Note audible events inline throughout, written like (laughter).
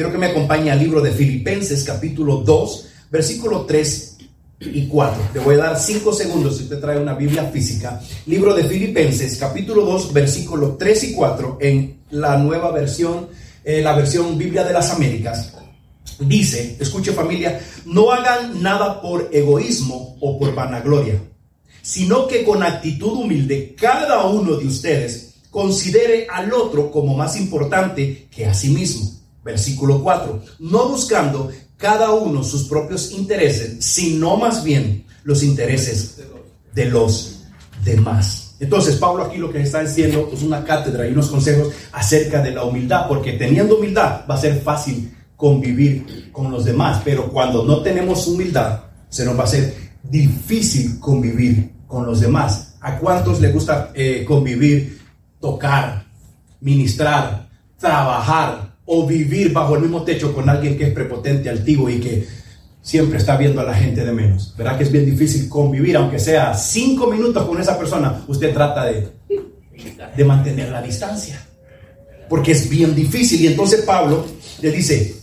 quiero que me acompañe al libro de Filipenses capítulo 2, versículo 3 y 4. Le voy a dar 5 segundos si usted trae una Biblia física. Libro de Filipenses capítulo 2, versículo 3 y 4 en la nueva versión, eh, la versión Biblia de las Américas. Dice, escuche familia, no hagan nada por egoísmo o por vanagloria, sino que con actitud humilde cada uno de ustedes considere al otro como más importante que a sí mismo. Versículo 4. No buscando cada uno sus propios intereses, sino más bien los intereses de los demás. Entonces, Pablo aquí lo que está diciendo es una cátedra y unos consejos acerca de la humildad, porque teniendo humildad va a ser fácil convivir con los demás, pero cuando no tenemos humildad, se nos va a ser difícil convivir con los demás. ¿A cuántos les gusta eh, convivir, tocar, ministrar, trabajar o vivir bajo el mismo techo con alguien que es prepotente, altivo y que siempre está viendo a la gente de menos? ¿Verdad que es bien difícil convivir, aunque sea cinco minutos con esa persona? Usted trata de, de mantener la distancia, porque es bien difícil. Y entonces Pablo le dice,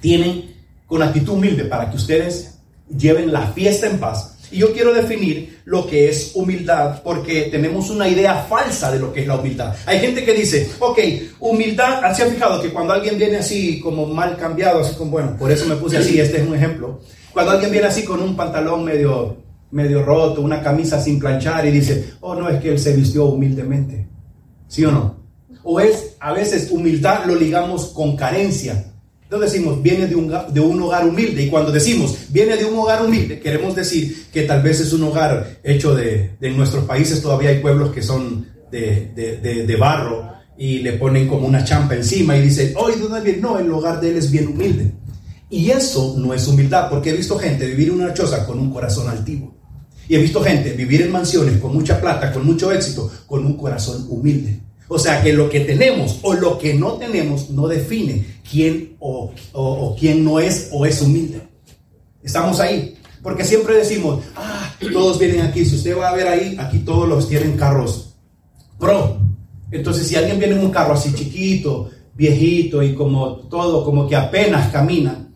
tienen con actitud humilde para que ustedes lleven la fiesta en paz. Y yo quiero definir lo que es humildad porque tenemos una idea falsa de lo que es la humildad. Hay gente que dice, ok, humildad, ¿se ha fijado que cuando alguien viene así como mal cambiado, así como, bueno, por eso me puse así, este es un ejemplo, cuando alguien viene así con un pantalón medio, medio roto, una camisa sin planchar y dice, oh no, es que él se vistió humildemente, ¿sí o no? O es, a veces humildad lo ligamos con carencia. Entonces decimos, viene de un, de un hogar humilde. Y cuando decimos, viene de un hogar humilde, queremos decir que tal vez es un hogar hecho de, de nuestros países todavía hay pueblos que son de, de, de, barro y le ponen como una champa encima y dicen, oh, ¿y dónde viene? No, el hogar de él es bien humilde. Y eso no es humildad, porque he visto gente vivir en una choza con un corazón altivo. Y he visto gente vivir en mansiones con mucha plata, con mucho éxito, con un corazón humilde. O sea que lo que tenemos o lo que no tenemos no define quién o, quién no es o es humilde. Estamos ahí. Porque siempre decimos, ah, todos vienen aquí. Si usted va a ver ahí, aquí todos los tienen carros pro. Entonces, si alguien viene en un carro así chiquito, viejito y como todo, como que apenas camina,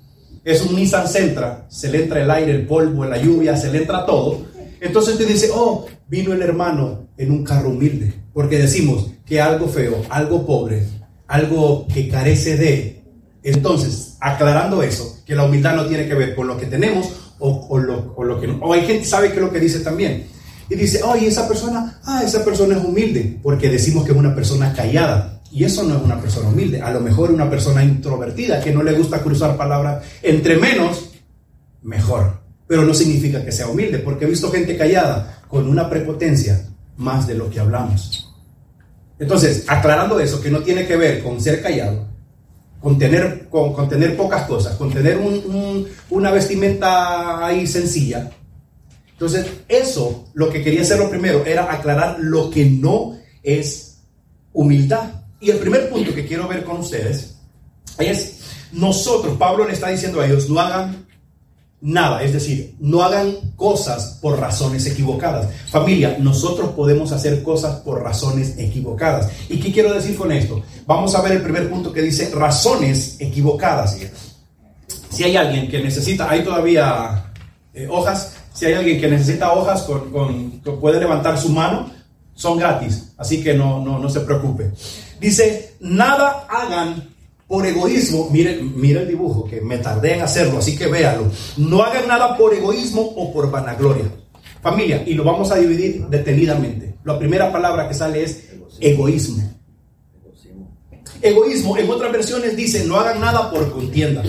es un Nissan Sentra, se le entra el aire, el polvo, la lluvia, se le entra todo. Entonces usted dice, oh, vino el hermano en un carro humilde. Porque decimos algo feo, algo pobre, algo que carece de. Entonces, aclarando eso, que la humildad no tiene que ver con lo que tenemos o, lo, que no. O hay gente sabe que lo que dice también. Y dice, oye, esa persona, ah, esa persona es humilde, porque decimos que es una persona callada. Y eso no es una persona humilde. A lo mejor una persona introvertida que no le gusta cruzar palabras. Entre menos, mejor. Pero no significa que sea humilde, porque he visto gente callada con una prepotencia más de lo que hablamos. Entonces, aclarando eso, que no tiene que ver con ser callado, con tener, con, tener pocas cosas, con tener una vestimenta ahí sencilla. Entonces, eso, lo que quería hacer lo primero, era aclarar lo que no es humildad. Y el primer punto que quiero ver con ustedes es, nosotros, Pablo le está diciendo a ellos, no hagan nada. Es decir, no hagan cosas por razones equivocadas. Familia, nosotros podemos hacer cosas por razones equivocadas. ¿Y qué quiero decir con esto? Vamos a ver el primer punto que dice razones equivocadas. Si hay alguien que necesita, hay todavía eh, hojas, si hay alguien que necesita hojas, con, puede levantar su mano, son gratis, así que no, se preocupe. Dice, nada hagan por egoísmo, miren, miren el dibujo, que me tardé en hacerlo, así que véalo. No hagan nada por egoísmo o por vanagloria. Familia, y lo vamos a dividir detenidamente. La primera palabra que sale es egoísmo. Egoísmo, en otras versiones dice, no hagan nada por contienda.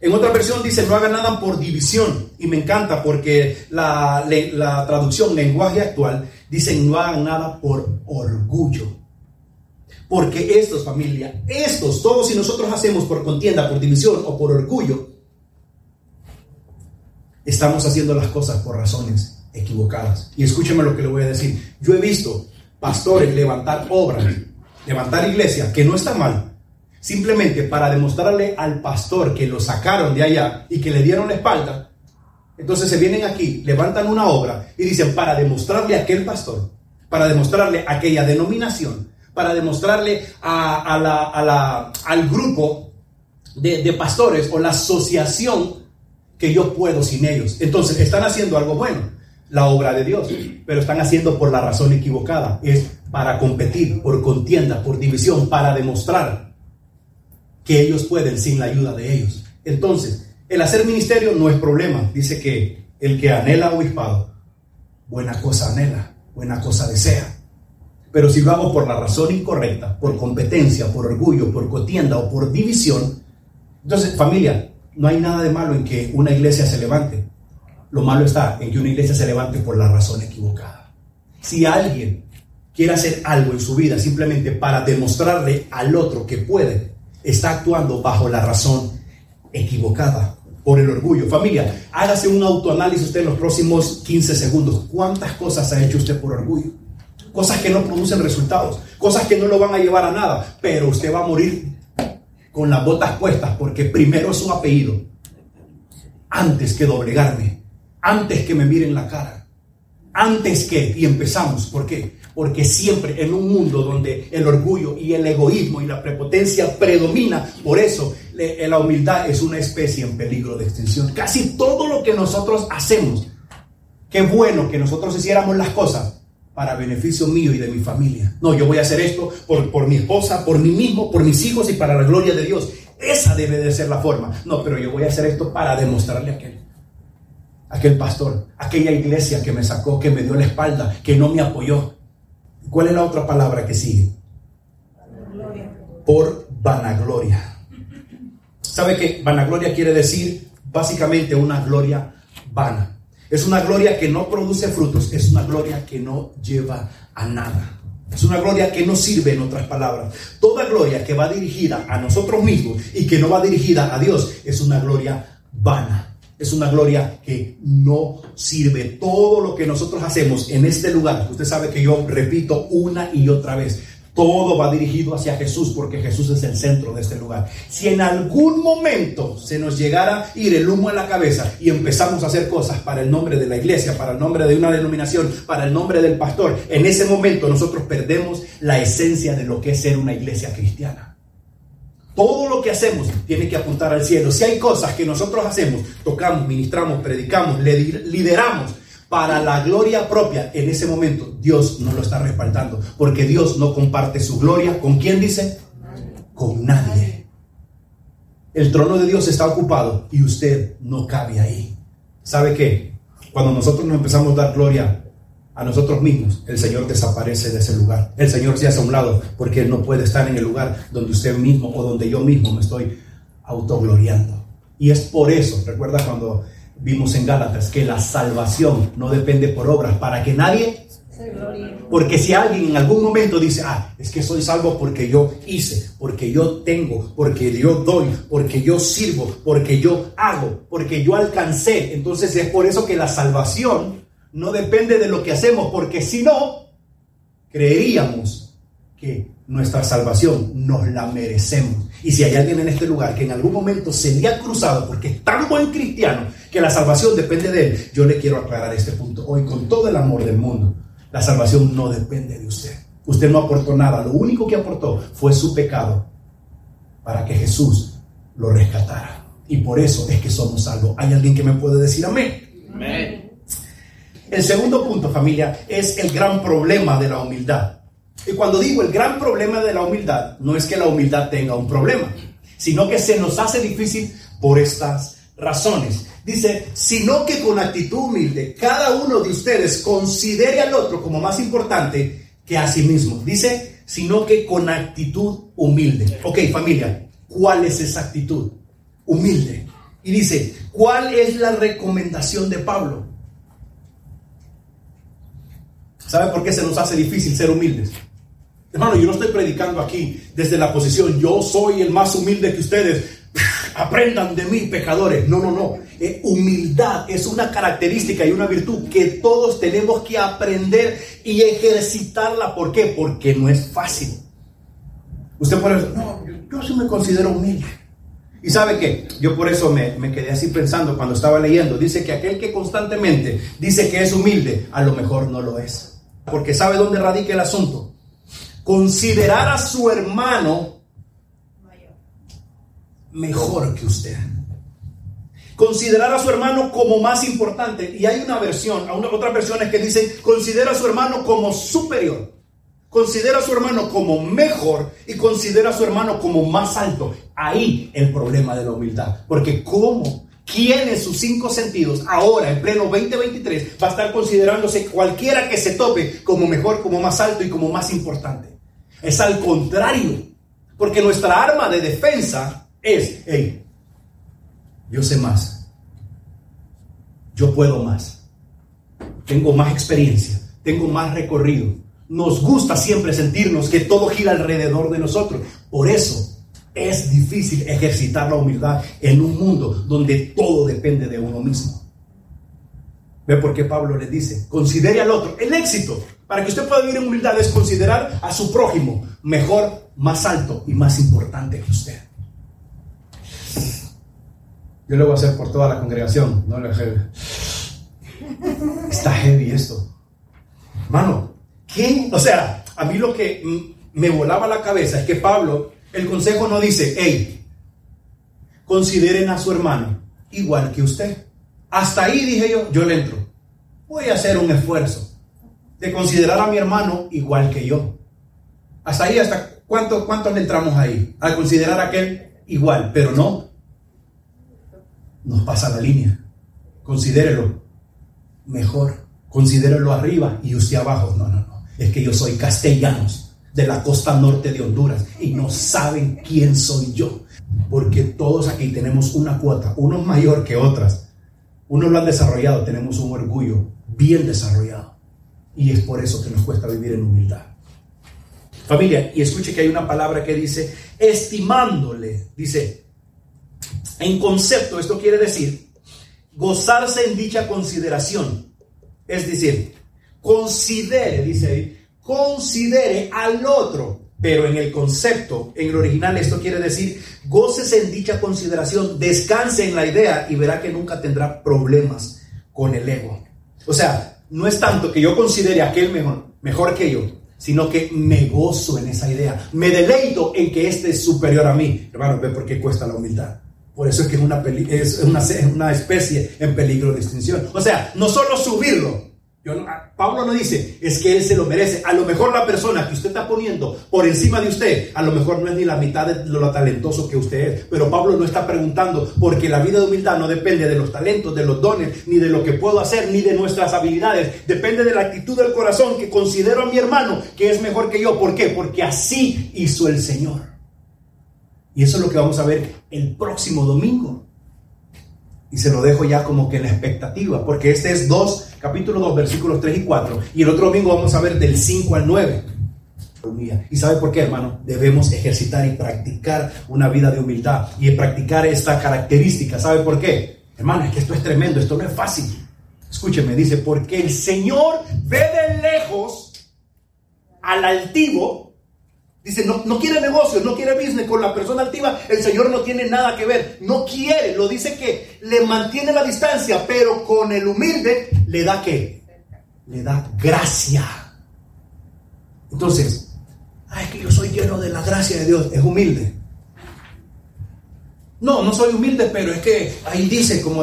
En otra versión dice, no hagan nada por división. Y me encanta porque la, la traducción lenguaje actual dice, no hagan nada por orgullo. Porque estos, familia, estos, todos si nosotros hacemos por contienda, por división o por orgullo, estamos haciendo las cosas por razones equivocadas. Y escúcheme lo que le voy a decir. Yo he visto pastores levantar obras, levantar iglesias, que no está mal, simplemente para demostrarle al pastor que lo sacaron de allá y que le dieron la espalda. Entonces se vienen aquí, levantan una obra y dicen, para demostrarle a aquel pastor, para demostrarle a aquella denominación, para demostrarle al grupo de, de pastores o la asociación que yo puedo sin ellos. Entonces, están haciendo algo bueno, la obra de Dios, pero están haciendo por la razón equivocada. Es para competir, por contienda, por división, para demostrar que ellos pueden sin la ayuda de ellos. Entonces, el hacer ministerio no es problema. Dice que el que anhela obispado, buena cosa anhela, buena cosa desea. Pero si lo hago por la razón incorrecta, por competencia, por orgullo, por contienda o por división, entonces familia, no hay nada de malo en que una iglesia se levante. Lo malo está en que una iglesia se levante por la razón equivocada. Si alguien quiere hacer algo en su vida simplemente para demostrarle al otro que puede, está actuando bajo la razón equivocada, por el orgullo. Familia, hágase un autoanálisis usted en los próximos 15 segundos. ¿Cuántas cosas ha hecho usted por orgullo? Cosas que no producen resultados, cosas que no lo van a llevar a nada, pero usted va a morir con las botas puestas, porque primero es un apellido, antes que doblegarme, antes que me miren la cara, antes que, y empezamos, ¿por qué? Porque siempre en un mundo donde el orgullo y el egoísmo y la prepotencia predomina, por eso la humildad es una especie en peligro de extinción. Casi todo lo que nosotros hacemos, qué bueno que nosotros hiciéramos las cosas para beneficio mío y de mi familia. No, yo voy a hacer esto por, por mi esposa, por mí mismo, por mis hijos y para la gloria de Dios. Esa debe de ser la forma. No, pero yo voy a hacer esto para demostrarle a aquel, aquel pastor, aquella iglesia que me sacó, que me dio la espalda, que no me apoyó. ¿Cuál es la otra palabra que sigue? Por vanagloria. ¿Sabe qué? Vanagloria quiere decir básicamente una gloria vana. Es una gloria que no produce frutos, es una gloria que no lleva a nada. Es una gloria que no sirve, en otras palabras. Toda gloria que va dirigida a nosotros mismos y que no va dirigida a Dios es una gloria vana. Es una gloria que no sirve. Todo lo que nosotros hacemos en este lugar, usted sabe que yo repito una y otra vez, todo va dirigido hacia Jesús porque Jesús es el centro de este lugar. Si en algún momento se nos llegara a ir el humo a la cabeza y empezamos a hacer cosas para el nombre de la iglesia, para el nombre de una denominación, para el nombre del pastor, en ese momento nosotros perdemos la esencia de lo que es ser una iglesia cristiana. Todo lo que hacemos tiene que apuntar al cielo. Si hay cosas que nosotros hacemos, tocamos, ministramos, predicamos, lideramos, para la gloria propia, en ese momento Dios no lo está respaldando, porque Dios no comparte su gloria con quién dice? Con nadie. El trono de Dios está ocupado y usted no cabe ahí. ¿Sabe qué? Cuando nosotros nos empezamos a dar gloria a nosotros mismos, el Señor desaparece de ese lugar. El Señor se hace a un lado porque Él no puede estar en el lugar donde usted mismo o donde yo mismo me estoy autogloriando. Y es por eso, recuerda cuando vimos en Gálatas que la salvación no depende por obras para que nadie porque si alguien en algún momento dice, ah, es que soy salvo porque yo hice, porque yo tengo, porque yo doy, porque yo sirvo, porque yo hago, porque yo alcancé, entonces es por eso que la salvación no depende de lo que hacemos, porque si no, creeríamos que nuestra salvación nos la merecemos. Y si hay alguien en este lugar que en algún momento se le ha cruzado porque es tan buen cristiano que la salvación depende de él, yo le quiero aclarar este punto hoy con todo el amor del mundo. La salvación no depende de usted. Usted no aportó nada. Lo único que aportó fue su pecado para que Jesús lo rescatara. Y por eso es que somos salvos. ¿Hay alguien que me puede decir amén? Amén. El segundo punto, familia, es el gran problema de la humildad. Y cuando digo el gran problema de la humildad, no es que la humildad tenga un problema, sino que se nos hace difícil por estas razones. Dice, sino que con actitud humilde, cada uno de ustedes considere al otro como más importante que a sí mismo. Dice, sino que con actitud humilde. Ok, familia, ¿cuál es esa actitud? Humilde. Y dice, ¿cuál es la recomendación de Pablo? ¿Sabe por qué se nos hace difícil ser humildes? Hermano, yo no estoy predicando aquí desde la posición, yo soy el más humilde que ustedes. (laughs) Aprendan de mí, pecadores. No, no, no. Eh, humildad es una característica y una virtud que todos tenemos que aprender y ejercitarla. ¿Por qué? Porque no es fácil. Usted puede decir, no, yo, sí me considero humilde. Y sabe qué? Yo por eso me, me, quedé así pensando cuando estaba leyendo. Dice que aquel que constantemente dice que es humilde, a lo mejor no lo es. Porque sabe dónde radica el asunto considerar a su hermano mejor que usted. Considerar a su hermano como más importante. Y hay una versión, otras versiones que dicen, considera a su hermano como superior. Considera a su hermano como mejor y considera a su hermano como más alto. Ahí el problema de la humildad. Porque ¿cómo? ¿Quién en sus cinco sentidos ahora, en pleno 2023, va a estar considerándose cualquiera que se tope como mejor, como más alto y como más importante? Es al contrario. Porque nuestra arma de defensa es, hey, yo sé más, yo puedo más, tengo más experiencia, tengo más recorrido. Nos gusta siempre sentirnos que todo gira alrededor de nosotros. Por eso es difícil ejercitar la humildad en un mundo donde todo depende de uno mismo. ¿Ve por qué Pablo le dice? Considere al otro. El éxito para que usted pueda vivir en humildad es considerar a su prójimo mejor, más alto y más importante que usted. Yo lo voy a hacer por toda la congregación, no le Está heavy esto. Hermano, ¿quién? O sea, a mí lo que me volaba la cabeza es que Pablo, el consejo no dice, hey, consideren a su hermano igual que usted. Hasta ahí dije yo, yo le entro. Voy a hacer un esfuerzo de considerar a mi hermano igual que yo. Hasta ahí, hasta cuántos cuánto le entramos ahí, a considerar a aquel igual, pero no, nos pasa la línea. Considérelo mejor. Considérelo arriba y usted abajo. No, no, no. Es que yo soy castellanos de la costa norte de Honduras y no saben quién soy yo. Porque todos aquí tenemos una cuota, unos mayor que otras. Unos lo han desarrollado, tenemos un orgullo bien desarrollado. Y es por eso que nos cuesta vivir en humildad. Familia, y escuche que hay una palabra que dice, estimándole, dice, en concepto, esto quiere decir gozarse en dicha consideración. Es decir, considere, dice ahí, considere al otro. Pero en el concepto, en el original, esto quiere decir, gócese en dicha consideración, descanse en la idea y verá que nunca tendrá problemas con el ego. O sea, no es tanto que yo considere a aquel mejor, mejor que yo, sino que me gozo en esa idea, me deleito en que este es superior a mí. Hermano, ve por qué cuesta la humildad. Por eso es que es una, es una, una especie en peligro de extinción. O sea, no solo subirlo. Pablo no dice, es que él se lo merece. A lo mejor la persona que usted está poniendo por encima de usted, a lo mejor no es ni la mitad de lo talentoso que usted es. Pero Pablo no está preguntando, porque la vida de humildad no depende de los talentos, de los dones, ni de lo que puedo hacer, ni de nuestras habilidades. Depende de la actitud del corazón que considero a mi hermano que es mejor que yo. ¿Por qué? Porque así hizo el Señor. Y eso es lo que vamos a ver el próximo domingo. Y se lo dejo ya como que en la expectativa, porque este es 2, capítulo 2, versículos 3 y 4. Y el otro domingo vamos a ver del 5 al 9. ¿Y sabe por qué, hermano? Debemos ejercitar y practicar una vida de humildad y practicar esta característica. ¿Sabe por qué? Hermano, es que esto es tremendo, esto no es fácil. Escúcheme, dice, porque el Señor ve de lejos al altivo Dice, no, no quiere negocio, no quiere business con la persona altiva. El Señor no tiene nada que ver. No quiere. Lo dice que le mantiene la distancia, pero con el humilde le da qué? Le da gracia. Entonces, ay, que yo soy lleno de la gracia de Dios. Es humilde. No, no soy humilde, pero es que ahí dice, como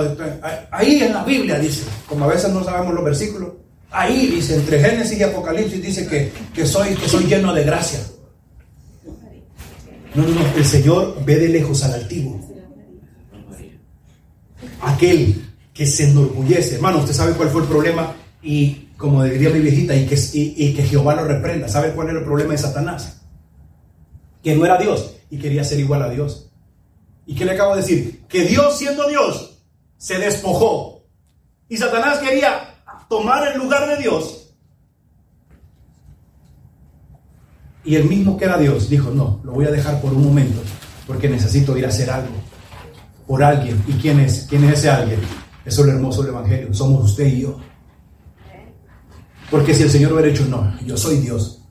ahí en la Biblia dice, como a veces no sabemos los versículos, ahí dice, entre Génesis y Apocalipsis dice que, que, soy, que soy lleno de gracia. No, no, no. El Señor ve de lejos al altivo. Aquel que se enorgullece. Hermano, usted sabe cuál fue el problema. Y como diría mi viejita, y que, y, que Jehová lo reprenda. ¿Sabe cuál era el problema de Satanás? Que no era Dios y quería ser igual a Dios. ¿Y qué le acabo de decir? Que Dios, siendo Dios, se despojó. Y Satanás quería tomar el lugar de Dios Y el mismo que era Dios dijo, no, lo voy a dejar por un momento, porque necesito ir a hacer algo por alguien. ¿Y quién es? ¿Quién es ese alguien? Eso es lo hermoso del Evangelio. Somos usted y yo. Porque si el Señor hubiera dicho, no, yo soy Dios,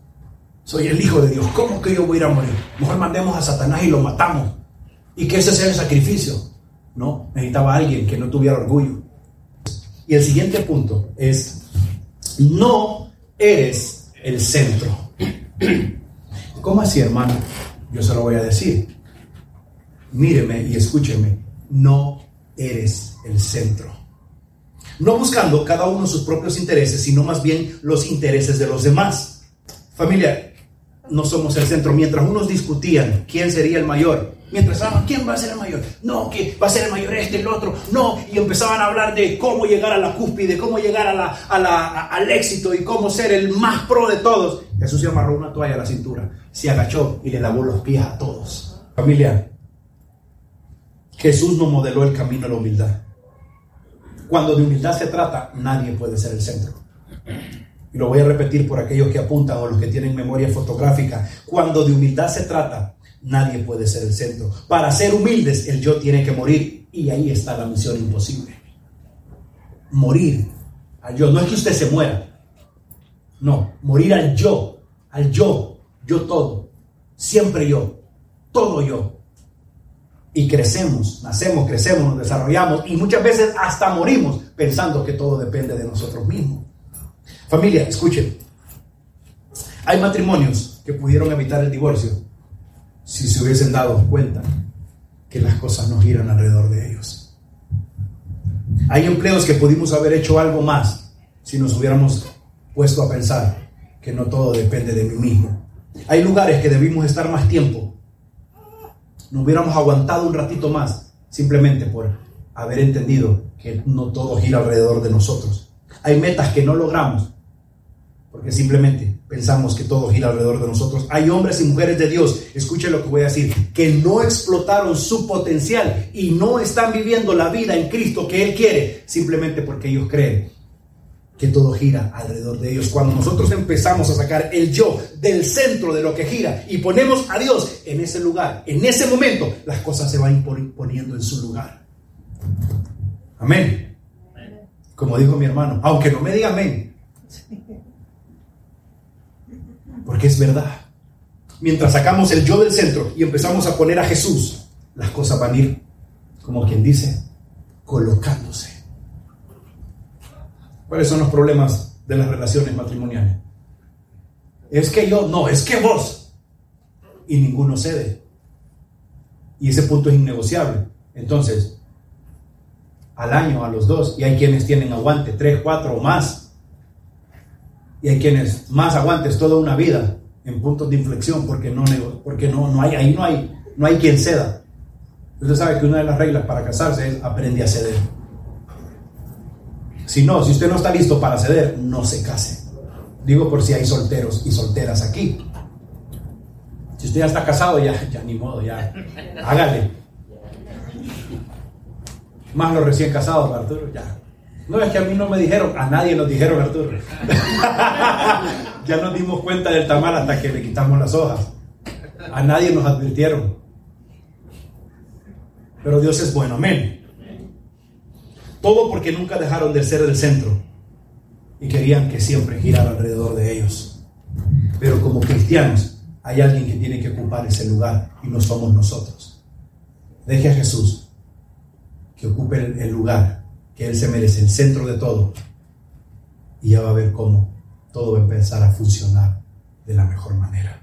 soy el Hijo de Dios, ¿cómo que yo voy a ir a morir? Mejor mandemos a Satanás y lo matamos. Y que ese sea el sacrificio. No, necesitaba alguien que no tuviera orgullo. Y el siguiente punto es, no eres el centro. ¿Cómo así, hermano? Yo se lo voy a decir. míreme y escúcheme, no eres el centro. No buscando cada uno sus propios intereses, sino más bien los intereses de los demás. Familia, no somos el centro. Mientras unos discutían quién sería el mayor, mientras estaban, ¿quién va a ser el mayor? No, que va a ser el mayor este, el otro. No, y empezaban a hablar de cómo llegar a la cúspide, cómo llegar a la, al éxito y cómo ser el más pro de todos. Jesús se amarró una toalla a la cintura, se agachó y le lavó los pies a todos. Familia, Jesús nos modeló el camino a la humildad. Cuando de humildad se trata, nadie puede ser el centro. Y lo voy a repetir por aquellos que apuntan o los que tienen memoria fotográfica. Cuando de humildad se trata, nadie puede ser el centro. Para ser humildes, el yo tiene que morir. Y ahí está la misión imposible. Morir al yo. No es que usted se muera. No, morir al yo. Al yo. Yo todo. Siempre yo. Todo yo y crecemos, nacemos, crecemos, nos desarrollamos y muchas veces hasta morimos pensando que todo depende de nosotros mismos. Familia, escuchen, hay matrimonios que pudieron evitar el divorcio si se hubiesen dado cuenta que las cosas no giran alrededor de ellos. Hay empleos que pudimos haber hecho algo más si nos hubiéramos puesto a pensar que no todo depende de mí mismo. Hay lugares que debimos estar más tiempo no hubiéramos aguantado un ratito más, simplemente por haber entendido que no todo gira alrededor de nosotros. Hay metas que no logramos, porque simplemente pensamos que todo gira alrededor de nosotros. Hay hombres y mujeres de Dios, escuchen lo que voy a decir, que no explotaron su potencial y no están viviendo la vida en Cristo que Él quiere, simplemente porque ellos creen que todo gira alrededor de ellos. Cuando nosotros empezamos a sacar el yo del centro de lo que gira y ponemos a Dios en ese lugar, en ese momento, las cosas se van poniendo en su lugar. Amén. Como dijo mi hermano, aunque no me diga amén. Porque es verdad. Mientras sacamos el yo del centro y empezamos a poner a Jesús, las cosas van a ir, como quien dice, colocándose. ¿Cuáles son los problemas de las relaciones matrimoniales? Es que yo, no, es que vos. Y ninguno cede. Y ese punto es innegociable. Entonces, al año, a los dos, y hay quienes tienen aguante, tres, cuatro o más. Y hay quienes más aguantes toda una vida en puntos de inflexión porque no, porque no, no hay, ahí no hay, no hay quien ceda. Usted sabe que una de las reglas para casarse es aprende a ceder. Si no, si usted no está listo para ceder, no se case. Digo por si hay solteros y solteras aquí. Si usted ya está casado, ya, ya ni modo, ya hágale. Más los recién casados, Arturo, ya. No es que a mí no me dijeron, a nadie nos dijeron, Arturo. (laughs) ya nos dimos cuenta del tamal hasta que le quitamos las hojas. A nadie nos advirtieron. Pero Dios es bueno, amén. Todo porque nunca dejaron de ser el centro y querían que siempre girara alrededor de ellos. Pero como cristianos hay alguien que tiene que ocupar ese lugar y no somos nosotros. Deje a Jesús que ocupe el, lugar que Él se merece, el centro de todo. Y ya va a ver cómo todo va a empezar a funcionar de la mejor manera.